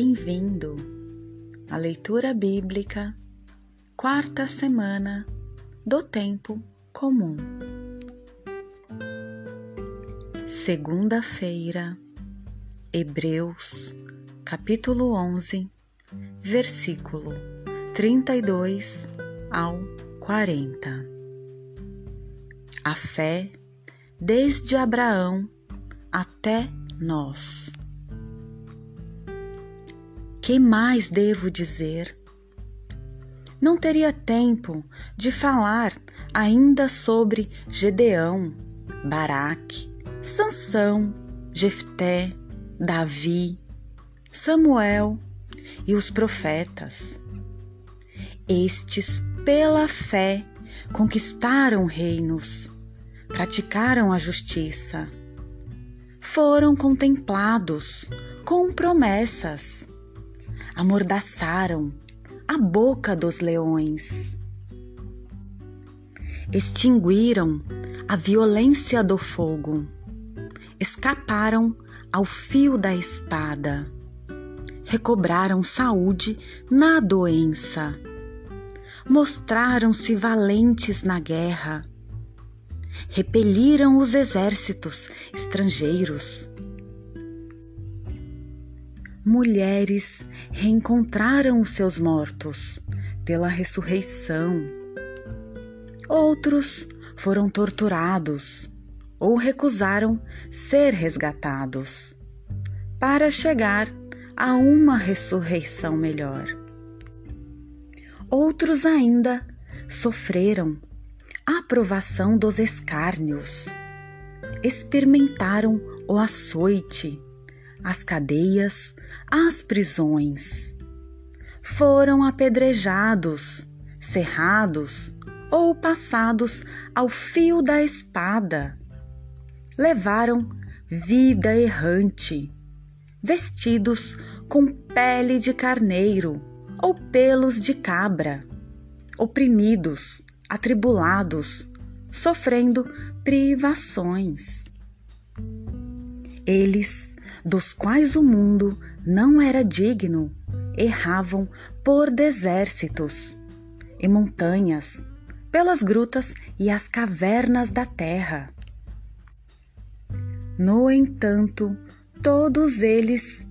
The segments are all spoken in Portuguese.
Bem-vindo à leitura bíblica, quarta semana do tempo comum. Segunda-feira, Hebreus, capítulo 11, versículo 32 ao 40. A fé desde Abraão até nós. Que mais devo dizer? Não teria tempo de falar ainda sobre Gedeão, Baraque, Sansão, Jefté, Davi, Samuel e os profetas. Estes, pela fé, conquistaram reinos, praticaram a justiça, foram contemplados com promessas amordaçaram a boca dos leões. Extinguiram a violência do fogo, escaparam ao fio da espada, recobraram saúde na doença, mostraram-se valentes na guerra, repeliram os exércitos estrangeiros mulheres reencontraram os seus mortos pela ressurreição. Outros foram torturados ou recusaram ser resgatados para chegar a uma ressurreição melhor. Outros ainda sofreram a aprovação dos escárnios, experimentaram o açoite as cadeias, as prisões. Foram apedrejados, cerrados ou passados ao fio da espada. Levaram vida errante, vestidos com pele de carneiro ou pelos de cabra, oprimidos, atribulados, sofrendo privações. Eles dos quais o mundo não era digno, erravam por desércitos e montanhas, pelas grutas e as cavernas da terra. No entanto, todos eles,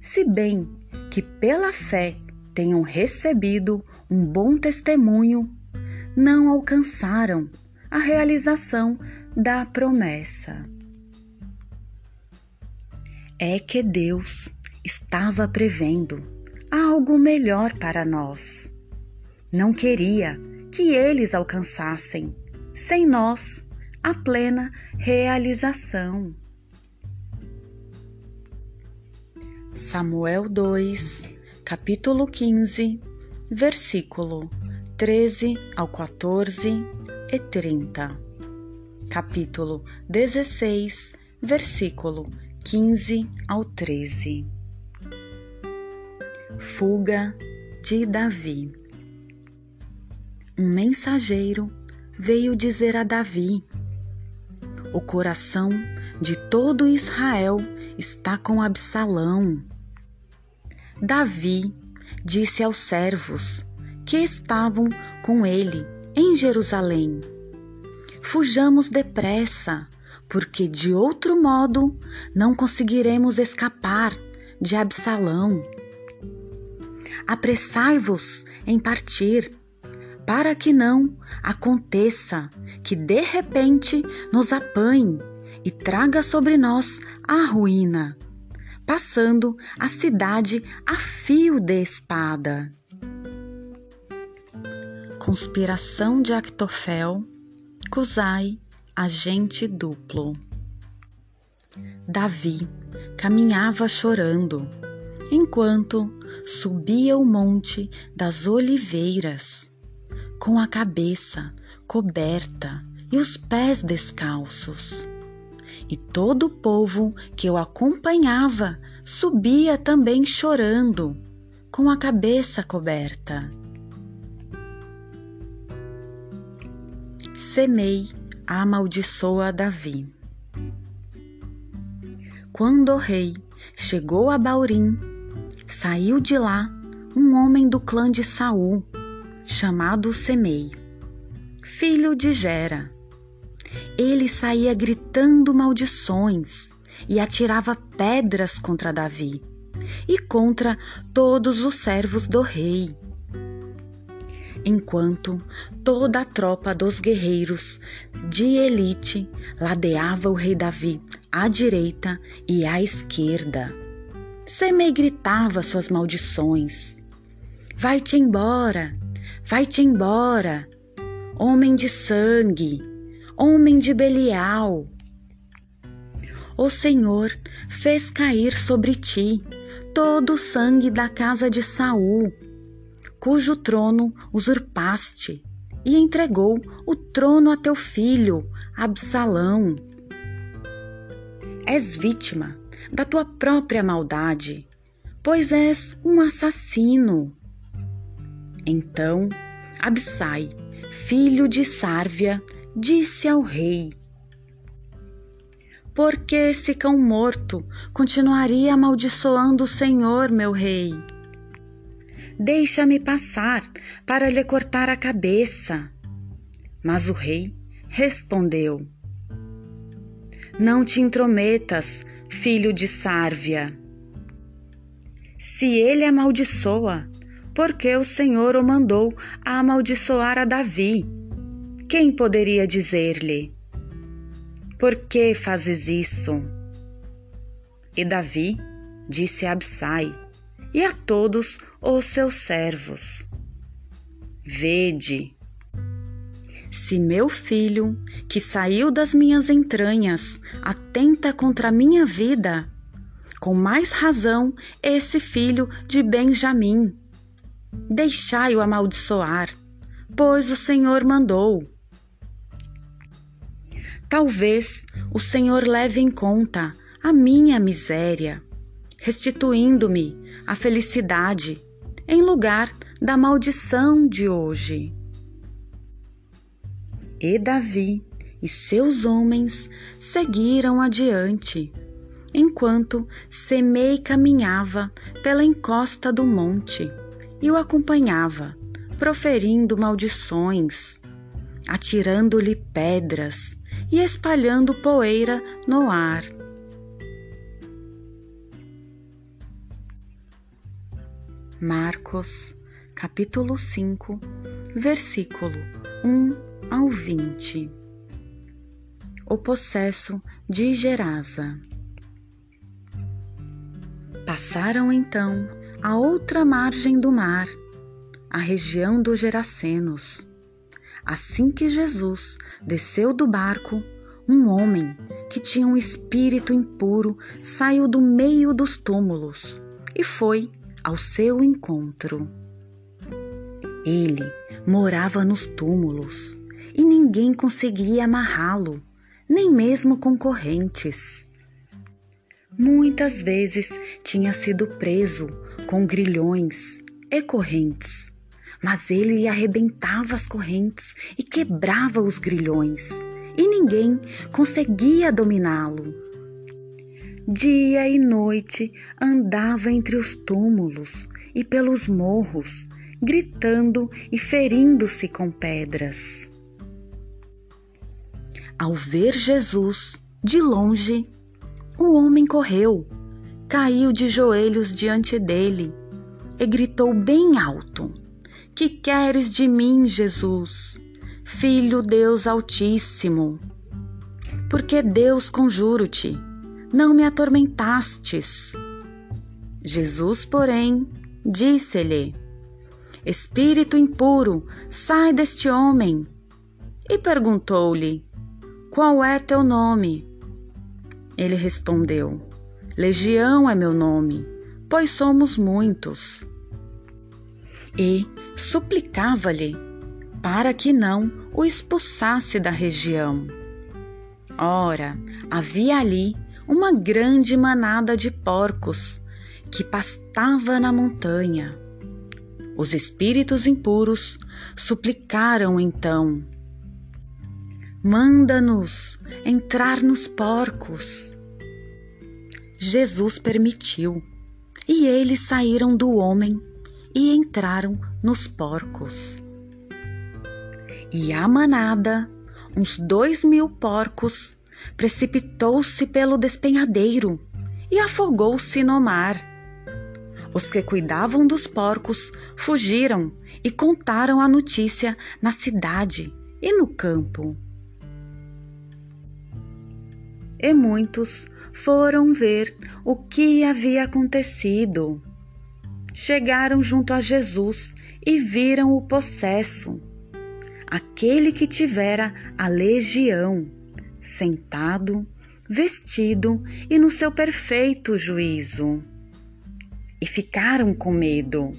se bem que pela fé tenham recebido um bom testemunho, não alcançaram a realização da promessa é que Deus estava prevendo algo melhor para nós. Não queria que eles alcançassem, sem nós, a plena realização. Samuel 2, capítulo 15, versículo 13 ao 14 e 30. Capítulo 16, versículo 15 ao 13. Fuga de Davi. Um mensageiro veio dizer a Davi: O coração de todo Israel está com Absalão. Davi disse aos servos que estavam com ele em Jerusalém: Fujamos depressa porque de outro modo não conseguiremos escapar de Absalão. Apressai-vos em partir, para que não aconteça que de repente nos apanhe e traga sobre nós a ruína, passando a cidade a fio de espada. Conspiração de Actofel, Cusai agente duplo. Davi caminhava chorando enquanto subia o monte das oliveiras, com a cabeça coberta e os pés descalços. E todo o povo que o acompanhava subia também chorando, com a cabeça coberta. Semei amaldiçoa Davi. Quando o rei chegou a Baurim, saiu de lá um homem do clã de Saul, chamado Semei, filho de Gera. Ele saía gritando maldições e atirava pedras contra Davi e contra todos os servos do rei. Enquanto toda a tropa dos guerreiros de elite ladeava o rei Davi à direita e à esquerda. Semei gritava suas maldições. Vai-te embora, vai-te embora, homem de sangue, homem de Belial. O Senhor fez cair sobre ti todo o sangue da casa de Saul, cujo trono usurpaste, e entregou o trono a teu filho, Absalão. És vítima da tua própria maldade, pois és um assassino. Então Absai, filho de Sárvia, disse ao rei: porque esse cão morto continuaria amaldiçoando o Senhor, meu rei. Deixa-me passar para lhe cortar a cabeça. Mas o rei respondeu: Não te intrometas, filho de Sárvia. Se ele amaldiçoa, porque o Senhor o mandou a amaldiçoar a Davi, quem poderia dizer-lhe? Por que fazes isso? E Davi disse a Absai e a todos os seus servos: Vede, se meu filho, que saiu das minhas entranhas, atenta contra a minha vida, com mais razão esse filho de Benjamim. Deixai-o amaldiçoar, pois o Senhor mandou. Talvez o Senhor leve em conta a minha miséria, restituindo-me a felicidade em lugar da maldição de hoje. E Davi e seus homens seguiram adiante, enquanto Semei caminhava pela encosta do monte e o acompanhava, proferindo maldições, atirando-lhe pedras e espalhando poeira no ar. Marcos, capítulo 5, versículo 1 ao 20. O possesso de Gerasa. Passaram então a outra margem do mar, a região dos Gerasenos. Assim que Jesus desceu do barco, um homem que tinha um espírito impuro saiu do meio dos túmulos e foi ao seu encontro. Ele morava nos túmulos e ninguém conseguia amarrá-lo, nem mesmo concorrentes. Muitas vezes tinha sido preso com grilhões e correntes mas ele arrebentava as correntes e quebrava os grilhões, e ninguém conseguia dominá-lo. Dia e noite andava entre os túmulos e pelos morros, gritando e ferindo-se com pedras. Ao ver Jesus de longe, o homem correu, caiu de joelhos diante dele e gritou bem alto: que queres de mim, Jesus, Filho Deus Altíssimo? Porque Deus conjuro-te, não me atormentastes. Jesus, porém, disse-lhe: Espírito impuro, sai deste homem. E perguntou-lhe: Qual é teu nome? Ele respondeu: Legião é meu nome, pois somos muitos. E suplicava-lhe para que não o expulsasse da região. Ora, havia ali uma grande manada de porcos que pastava na montanha. Os espíritos impuros suplicaram então: Manda-nos entrar nos porcos. Jesus permitiu E eles saíram do homem e entraram nos porcos. E a manada, uns dois mil porcos, precipitou-se pelo despenhadeiro e afogou-se no mar. Os que cuidavam dos porcos fugiram e contaram a notícia na cidade e no campo. E muitos foram ver o que havia acontecido. Chegaram junto a Jesus e viram o possesso, aquele que tivera a legião, sentado, vestido e no seu perfeito juízo. E ficaram com medo.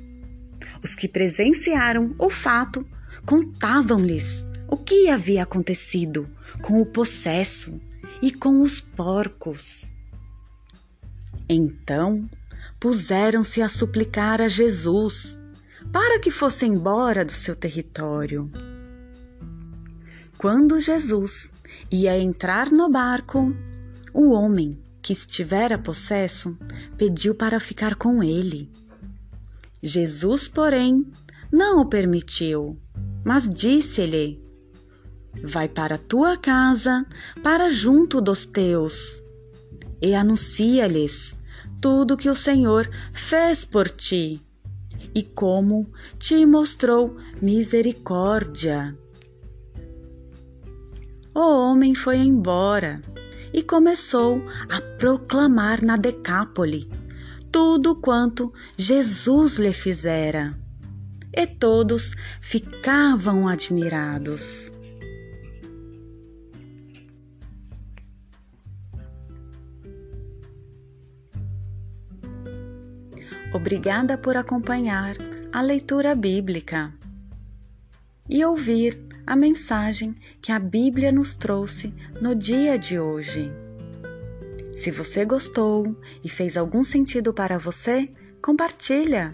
Os que presenciaram o fato contavam-lhes o que havia acontecido com o possesso e com os porcos. Então puseram-se a suplicar a Jesus para que fosse embora do seu território. Quando Jesus ia entrar no barco, o homem que estivera possesso pediu para ficar com ele. Jesus, porém, não o permitiu, mas disse-lhe: Vai para tua casa, para junto dos teus, e anuncia-lhes tudo que o Senhor fez por ti e como te mostrou misericórdia. O homem foi embora e começou a proclamar na Decápole tudo quanto Jesus lhe fizera. E todos ficavam admirados. Obrigada por acompanhar a leitura bíblica e ouvir a mensagem que a Bíblia nos trouxe no dia de hoje. Se você gostou e fez algum sentido para você, compartilha.